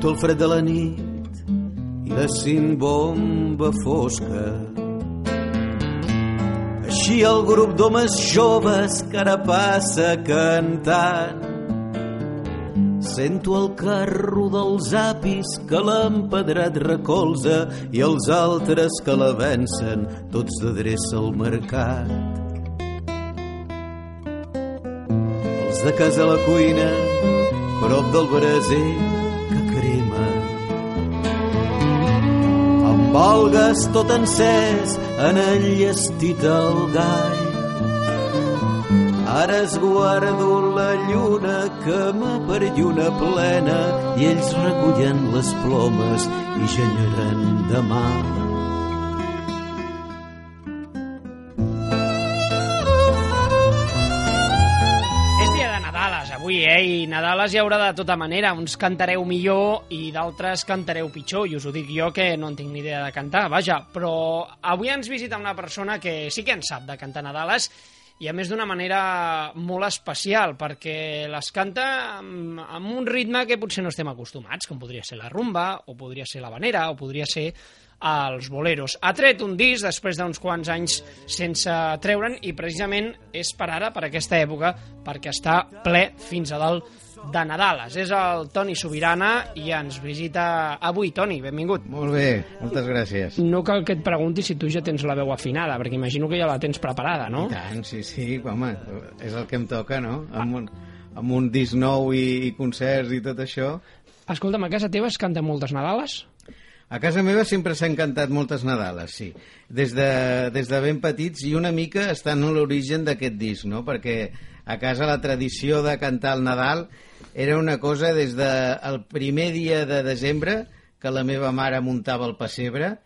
Sento el fred de la nit i la cimbomba fosca. Així el grup d'homes joves que ara passa cantant Sento el carro dels apis que l'empedrat recolza i els altres que la vencen, tots d'adreça al mercat. Els de casa a la cuina, prop del braser Amb algues tot encès, en enllestit el gall Ara esguardo la lluna que m'aperlluna plena i ells recullen les plomes i genyaran demà. És eh? I Nadales hi haurà de tota manera. Uns cantareu millor i d'altres cantareu pitjor. I us ho dic jo que no en tinc ni idea de cantar, vaja. Però avui ens visita una persona que sí que en sap de cantar Nadales i a més d'una manera molt especial, perquè les canta amb, amb un ritme que potser no estem acostumats, com podria ser la rumba, o podria ser la vanera, o podria ser els boleros. Ha tret un disc després d'uns quants anys sense treure'n i precisament és per ara, per aquesta època, perquè està ple fins a dalt de Nadales. És el Toni Sobirana i ens visita avui. Toni, benvingut. Molt bé, moltes gràcies. No cal que et pregunti si tu ja tens la veu afinada, perquè imagino que ja la tens preparada, no? I tant, sí, sí, home, és el que em toca, no? Amb un, amb un disc nou i, i concerts i tot això. Escolta'm, a casa teva es canten moltes Nadales? A casa meva sempre s'han cantat moltes Nadales, sí. Des de, des de ben petits i una mica estan en l'origen d'aquest disc, no? Perquè a casa la tradició de cantar el Nadal era una cosa des del de primer dia de desembre que la meva mare muntava el pessebre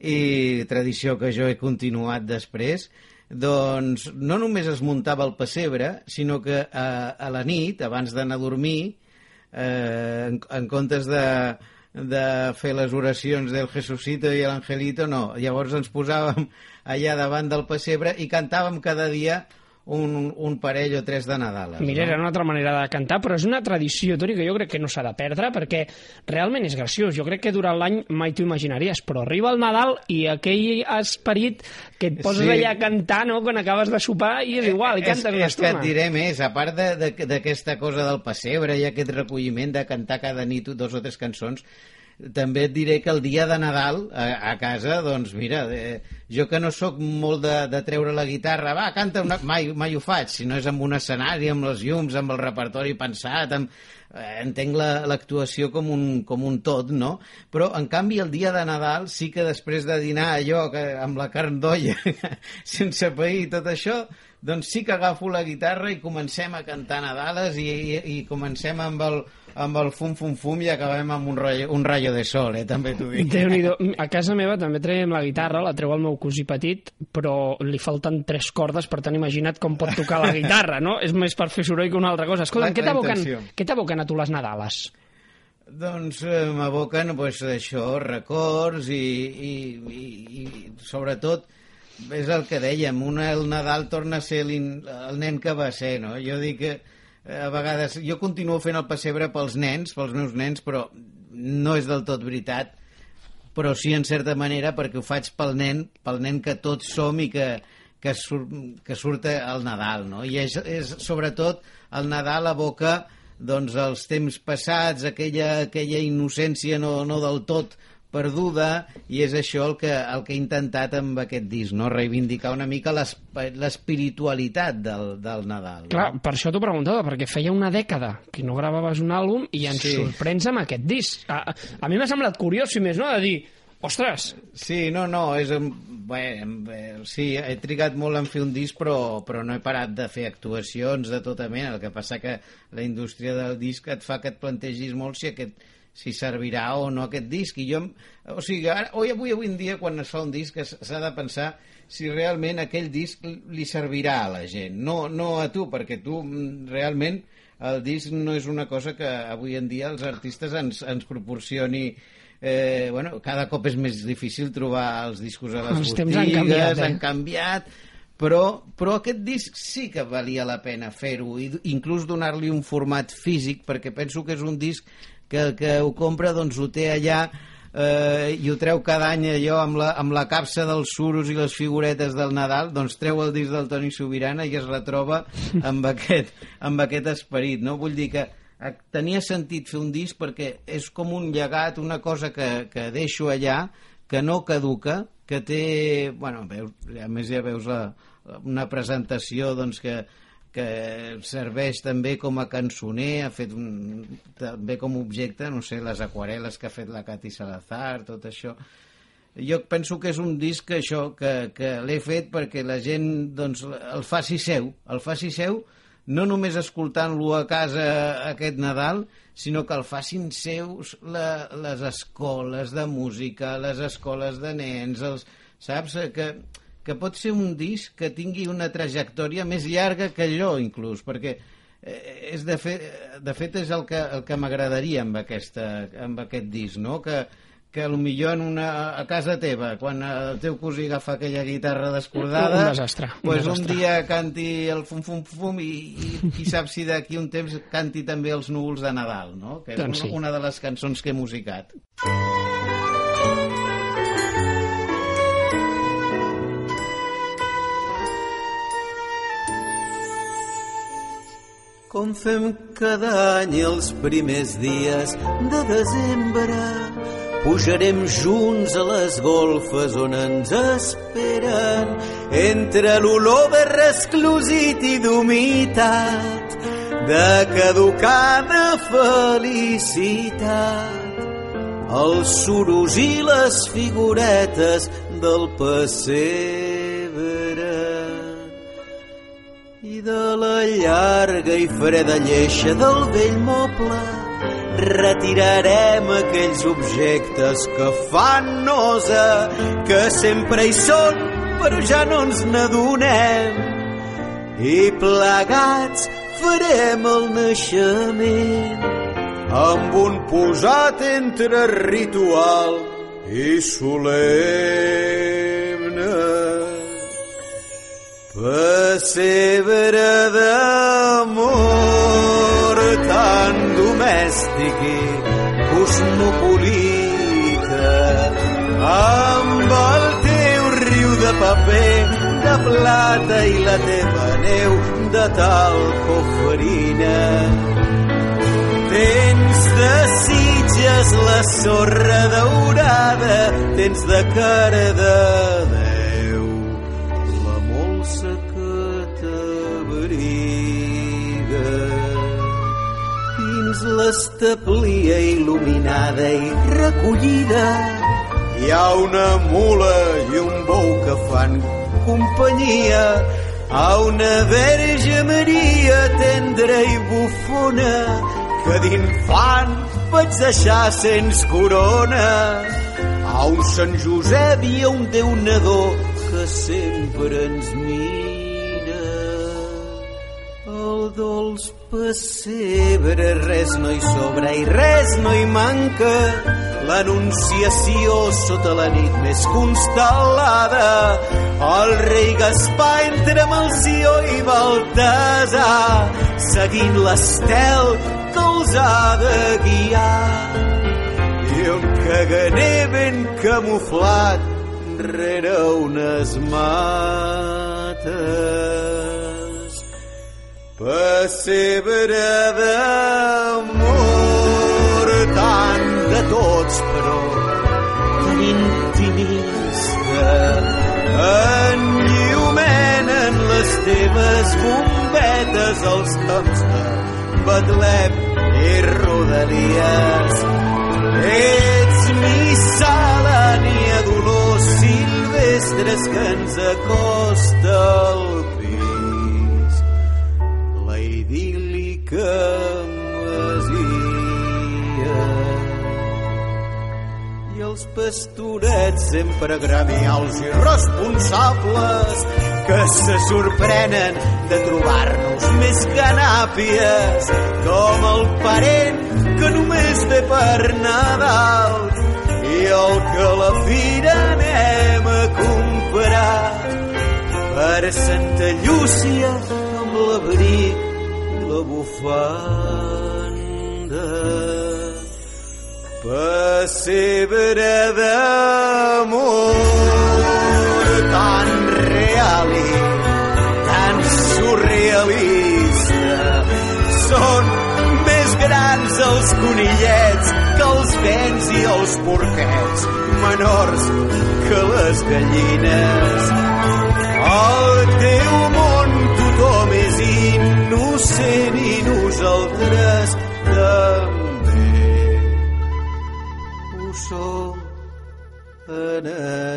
i tradició que jo he continuat després doncs no només es muntava el pessebre sinó que a, a la nit abans d'anar a dormir eh, en, en comptes de, de fer les oracions del Jesucito i l'Angelito, no. Llavors ens posàvem allà davant del pessebre i cantàvem cada dia un, un parell o tres de Nadales. Mira, no? era una altra manera de cantar, però és una tradició, Toni, que jo crec que no s'ha de perdre, perquè realment és graciós. Jo crec que durant l'any mai t'ho imaginaries, però arriba el Nadal i aquell esperit que et poses Sí. allà a cantar, no?, quan acabes de sopar, i és igual, i cantes una és que et estona. diré més, a part d'aquesta cosa del pessebre i aquest recolliment de cantar cada nit dos o tres cançons, també et diré que el dia de Nadal a, a casa, doncs mira, eh, jo que no sóc molt de, de treure la guitarra, va, canta una... Mai, mai ho faig, si no és amb un escenari, amb les llums, amb el repertori pensat, amb... Eh, entenc la- l'actuació com, un, com un tot, no? Però, en canvi, el dia de Nadal sí que després de dinar allò que, amb la carn d'olla, sense pair i tot això, doncs sí que agafo la guitarra i comencem a cantar Nadales i, i, i comencem amb el, amb el fum-fum-fum i acabem amb un rayo, un rayo de sol, eh? també t'ho dic. Déu-n'hi-do. A casa meva també traiem la guitarra, la treu el meu cosí petit, però li falten tres cordes, per tant imagina't com pot tocar la guitarra, no? És més per fer soroll que una altra cosa. Escolta'm, La- què t'aboquen què t'aboquen a tu les Nadales? Doncs eh, m'aboquen pues, això, records i, i, i, i sobretot és el que dèiem, una el Nadal torna a ser l'in- el nen que va ser, no? Jo dic que eh, a vegades jo continuo fent el pessebre pels nens, pels meus nens, però no és del tot veritat, però sí en certa manera perquè ho faig pel nen, pel nen que tots som i que, que, surt, que surt al Nadal, no? I és, és sobretot el Nadal aboca doncs, els temps passats, aquella, aquella innocència no, no del tot perduda i és això el que, el que he intentat amb aquest disc, no? reivindicar una mica l'esp- l'espiritualitat del, del Nadal. Clar, no? per això t'ho preguntava, perquè feia una dècada que no gravaves un àlbum i ens Sí. sorprens amb aquest disc. A, a, a mi m'ha semblat curiós, si més no, de dir, ostres, Sí, no, no, és... Bé, bé, sí, he trigat molt en fer un disc, però, però no he parat de fer actuacions de tota mena. El que passa que la indústria del disc et fa que et plantegis molt si aquest si servirà o no aquest disc. I jo, o sigui, ara, avui, avui, avui en dia, quan es fa un disc, s'ha de pensar si realment aquell disc li servirà a la gent. No, no a tu, perquè tu mm, realment el disc no és una cosa que avui en dia els artistes ens, ens proporcioni eh, bueno, cada cop és més difícil trobar els discos a les Els temps botigues, han canviat, eh? han canviat però, però aquest disc sí que valia la pena fer-ho i inclús donar-li un format físic perquè penso que és un disc que que ho compra doncs ho té allà eh, i ho treu cada any allò amb la, amb la capsa dels suros i les figuretes del Nadal, doncs treu el disc del Toni Sobirana i es retroba amb aquest, amb aquest esperit, no? Vull dir que eh, tenia sentit fer un disc perquè és com un llegat, una cosa que, que deixo allà, que no caduca, que té... Bueno, a més ja veus la, una presentació doncs, que, que serveix també com a cançoner, ha fet un, també com a objecte, no sé, les aquarel·les que ha fet la Cati Salazar, tot això. Jo penso que és un disc que això que, que l'he fet perquè la gent doncs, el faci seu, el faci seu no només escoltant-lo a casa aquest Nadal, sinó que el facin seus la, les escoles de música, les escoles de nens, els, saps? Que, que pot ser un disc que tingui una trajectòria més llarga que allò, inclús, perquè eh, és de, fet, de fet és el que, el que m'agradaria amb, aquesta, amb aquest disc, no? que, que millor en una, a casa teva, quan el teu cosí agafa aquella guitarra descordada, un desastre, un, pues desastre. un dia canti el fum fum fum i, i qui sap si d'aquí un temps canti també els núvols de Nadal, no? que és Doncs una, sí. una de les cançons que he musicat. Com fem cada any els primers dies de desembre, pujarem junts a les golfes on ens esperen, entre l'olor de resclosit i d'humitat, de caducada felicitat, els suros i les figuretes del pessebre i de la llarga i freda lleixa del vell moble retirarem aquells objectes que fan nosa, que sempre hi són, però ja no ens n'adonem. I plegats farem el naixement amb un posat entre ritual i solemne. Pessebre d'amor tan domèstic i cosmopolita amb el teu riu de paper de plata i la teva neu de talc o farina Tens de sitges la sorra daurada, tens de cara de L'establia il·luminada i recollida hi ha una mula i un bou que fan companyia a una verge Maria tendra i bufona que d'infant vaig deixar sens corona. A un Sant Josep i a un Déu nadó que sempre ens mira. Dolç pessebre res no hi sobra i res no hi manca. L'anunciació sota la nit més constel·lada. El rei Gaspar entre Malció i Baltasar, seguint l'estel que els ha de guiar. I un caganer ben camuflat rere unes mates. Pessebre d'amor, tant de tots, però tan intimista. Enllumenen les teves bombetes als camps de Betlem i rodalies. Ets miscel·lània dolors silvestres que ens acosta al els pastorets sempre gremials i responsables que se sorprenen de trobar-nos més canàpies com el parent que només ve per Nadal i el que la fira anem a comprar per Santa Llúcia amb l'abric i la bufanda. Pessebre d'amor tan real i tan surrealista. Són més grans els conillets que els vents i els porquets, menors que les gallines.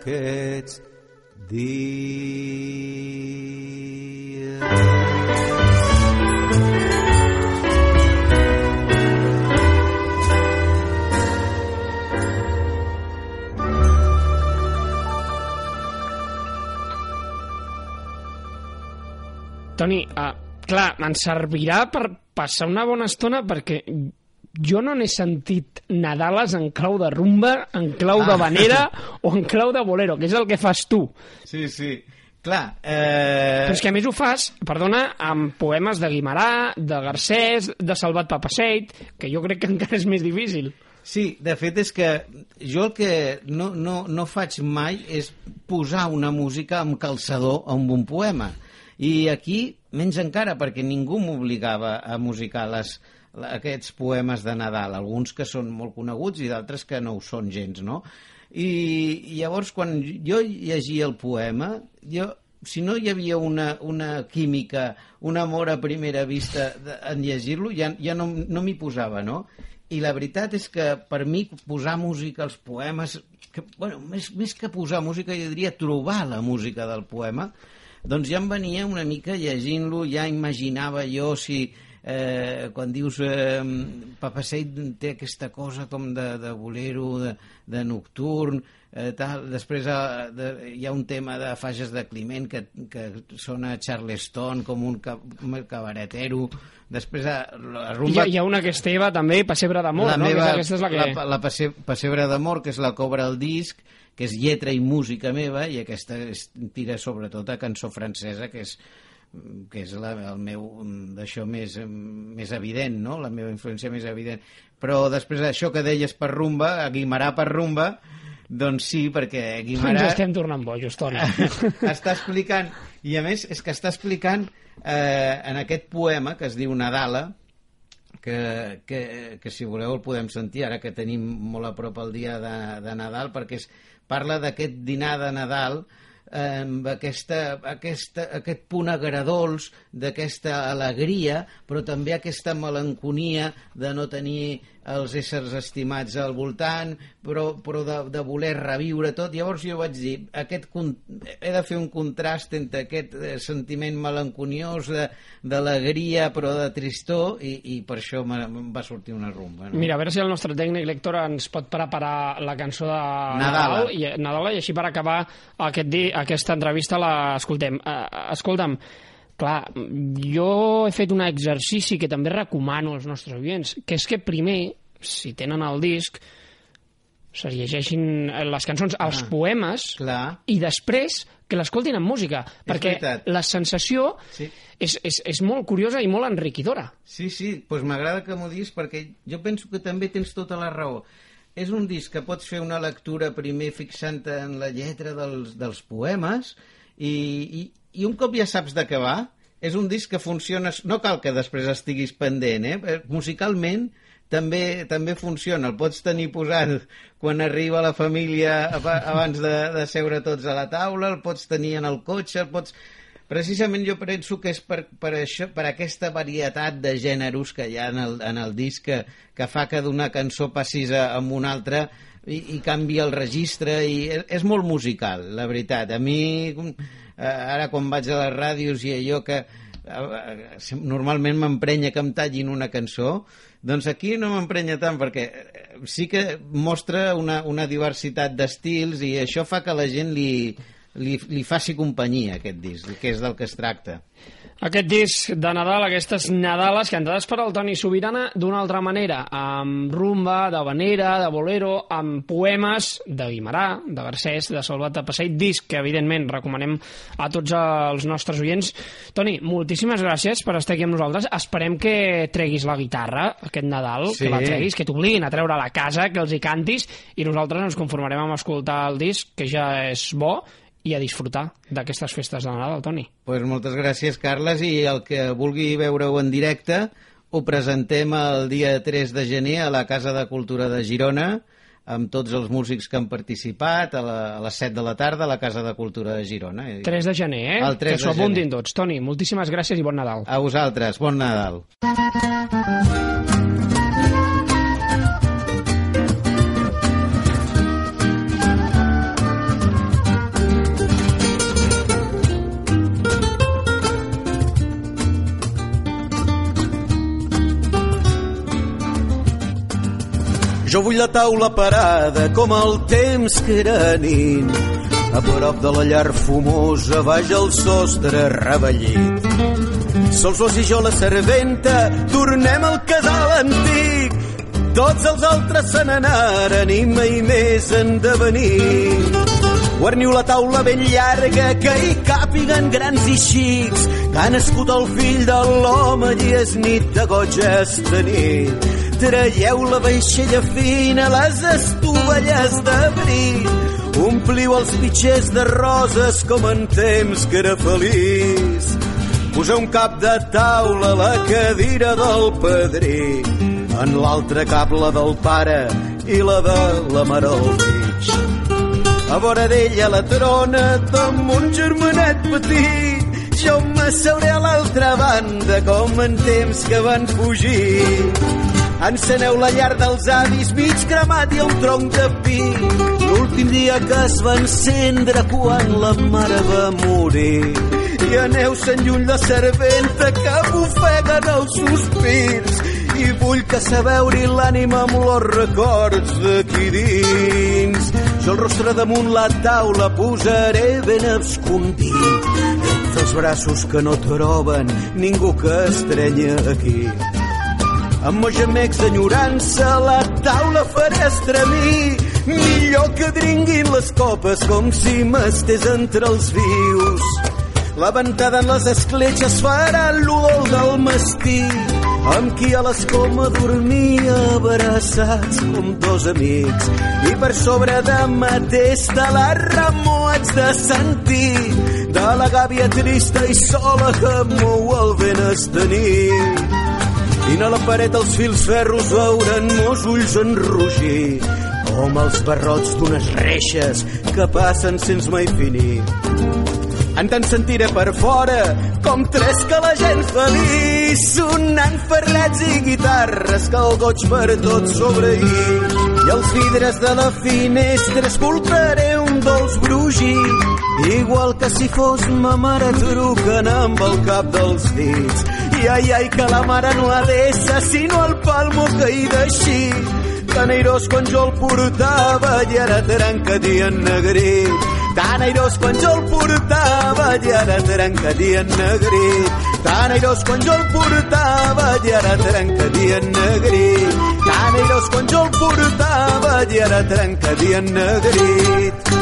Aquests dies. Toni, uh, clar, em servirà per passar una bona estona perquè jo no n'he sentit Nadales en clau de rumba, en clau de Ah. vanera o en clau de bolero, que és el que fas tu. Sí, sí. Clar, eh... Però és que a més ho fas, perdona, amb poemes de Guimarà, de Garcés, de Salvat Papaseit, que jo crec que encara és més difícil. Sí, de fet és que jo el que no, no, no faig mai és posar una música amb calçador a un bon poema. I aquí, menys encara, perquè ningú m'obligava a musicar les, aquests poemes de Nadal, alguns que són molt coneguts i d'altres que no ho són gens, no? I, llavors, quan jo llegia el poema, jo, si no hi havia una, una química, un amor a primera vista de, en llegir-lo, ja, ja no, no m'hi posava, no? I la veritat és que per mi posar música als poemes, que, bueno, més, més que posar música, jo diria trobar la música del poema, doncs ja em venia una mica llegint-lo, ja imaginava jo si eh, quan dius eh, Papaseit té aquesta cosa com de, de bolero, de, de nocturn, eh, tal. després eh, de, hi ha un tema de fages de Climent que, que sona Charleston com un, ca, un cabaretero, després eh, la rumba... hi, hi ha una que és teva també, Pessebre d'amor, la no? meva, Aquesta, aquesta és la que... la, la passe, Pessebre d'amor, que és la cobra al disc, que és lletra i música meva, i aquesta es tira sobretot a cançó francesa, que és que és la, el meu d'això més, més evident, no? la meva influència més evident. Però després d'això que deies per rumba, a Guimarà per rumba, doncs sí, perquè Ens Guimarà estem tornant bojos, Toni. està explicant, i a més és que està explicant eh, en aquest poema que es diu Nadala, que, que, que si voleu el podem sentir ara que tenim molt a prop el dia de, de Nadal, perquè és, parla d'aquest dinar de Nadal eh, amb aquesta, aquesta, aquest punt agradols, d'aquesta alegria, però també aquesta melanconia de no tenir els éssers estimats al voltant, però, però de, de voler reviure tot. Llavors jo vaig dir, aquest, he de fer un contrast entre aquest eh, sentiment melanconiós d'alegria però de tristor i, i per això me- em va sortir una rumba. No? Mira, a veure si el nostre tècnic lector ens pot preparar la cançó de Nadala. Nadal, i, Nadala, i així per acabar aquest di, aquesta entrevista l'escoltem. Uh, escolta'm, clar, jo he fet un exercici que també recomano als nostres oients, que és que primer, si tenen el disc, se llegeixin les cançons, els Ah. poemes, Clar, i després que l'escoltin amb música, perquè veritat. la sensació sí. és, és, és molt curiosa i molt enriquidora. Sí, sí, doncs m'agrada que m'ho diguis perquè jo penso que també tens tota la raó. És un disc que pots fer una lectura primer fixant-te en la lletra dels, dels poemes i, i, i un cop ja saps de què va, és un disc que funciona... No cal que després estiguis pendent, eh? Eh, Musicalment també, també funciona. El pots tenir posat quan arriba la família aba- abans de, de seure tots a la taula, el pots tenir en el cotxe, el pots... Precisament jo penso que és per, per, això, per aquesta varietat de gèneros que hi ha en el, en el disc que, que fa que d'una cançó passis a, a una altra i, i canvi el registre i és, és molt musical, la veritat. A mi, ara quan vaig a les ràdios i allò que normalment m'emprenya que em tallin una cançó, doncs aquí no m'emprenya tant perquè eh, sí que mostra una, una diversitat d'estils i això fa que la gent li, li, li faci companyia aquest disc, que és del que es tracta. Aquest disc de Nadal, aquestes Nadales cantades per el Toni Sobirana d'una altra manera, amb rumba, de vanera, de bolero, amb poemes de Guimarà, de Garcés, de Salvat de Passeig, disc que evidentment recomanem a tots els nostres oients. Toni, moltíssimes gràcies per estar aquí amb nosaltres. Esperem que treguis la guitarra aquest Nadal, sí. que la treguis, que t'obliguin a treure a la casa, que els hi cantis, i nosaltres ens conformarem amb escoltar el disc, que ja és bo, i a disfrutar d'aquestes festes de Nadal, Toni. Pues moltes gràcies, Carles, i el que vulgui veure-ho en directe ho presentem el dia 3 de gener a la Casa de Cultura de Girona amb tots els músics que han participat a, la, a les 7 de la tarda a la Casa de Cultura de Girona. 3 de gener, eh? El 3 que s'ho apuntin tots. Toni, moltíssimes gràcies i bon Nadal. A vosaltres, bon Nadal. Jo vull la taula parada com el temps que era nit. A prop de la llar fumosa, baix al sostre revellit. Sols vos i jo la serventa, tornem al casal antic. Tots els altres se n'anaren i mai més en devenir. Guarniu la taula ben llarga que hi càpiguen grans i xics que ha nascut el fill de l'home i és nit de goig esta nit Traieu la vaixella fina, les estovelles d'abril. Ompliu els pitxers de roses com en temps que era feliç. Poseu un cap de taula a la cadira del padrí. En l'altre cap la del pare i la de la mare al mig. A vora d'ella la trona amb un germanet petit. Jo m'asseuré a l'altra banda com en temps que van fugir Enceneu la llar dels avis mig cremat i un tronc de pi. L'últim dia que es va encendre quan la mare va morir. I aneu sent lluny la serventa que bufeguen els sospirs. I vull que sabeu-hi l'ànima amb els records d'aquí dins. Jo el rostre damunt la taula posaré ben escondit. Els braços que no troben ningú que estrenya aquí amb meus gemecs d'enyorança la taula faré estremir. Millor que dringuin les copes com si m'estés entre els vius. La ventada en les escletxes farà l'olor del mastí amb qui a l'escoma dormia abraçats com dos amics. I per sobre de mateix de la remor haig de sentir de la gàbia trista i sola que mou el vent estenir i a la paret els fils ferros veuren mos ulls enrugir com els barrots d'unes reixes que passen sense mai finir. En tant sentiré per fora com tres que la gent feliç sonant ferrets i guitarres que el goig per tot sobreïr i els vidres de la finestra escoltaré un dolç brugir igual que si fos ma mare trucant amb el cap dels dits i ai, ai, que la mare no ha d'ésser sinó el palmo que hi deixi. Tan airós quan jo el portava i ara trencat i ennegrit. Tan airós quan jo el portava i ara trencat i ennegrit. Tan airós quan jo el portava i ara trencat i ennegrit. Tan airós quan jo el portava i ara trencat i ennegrit.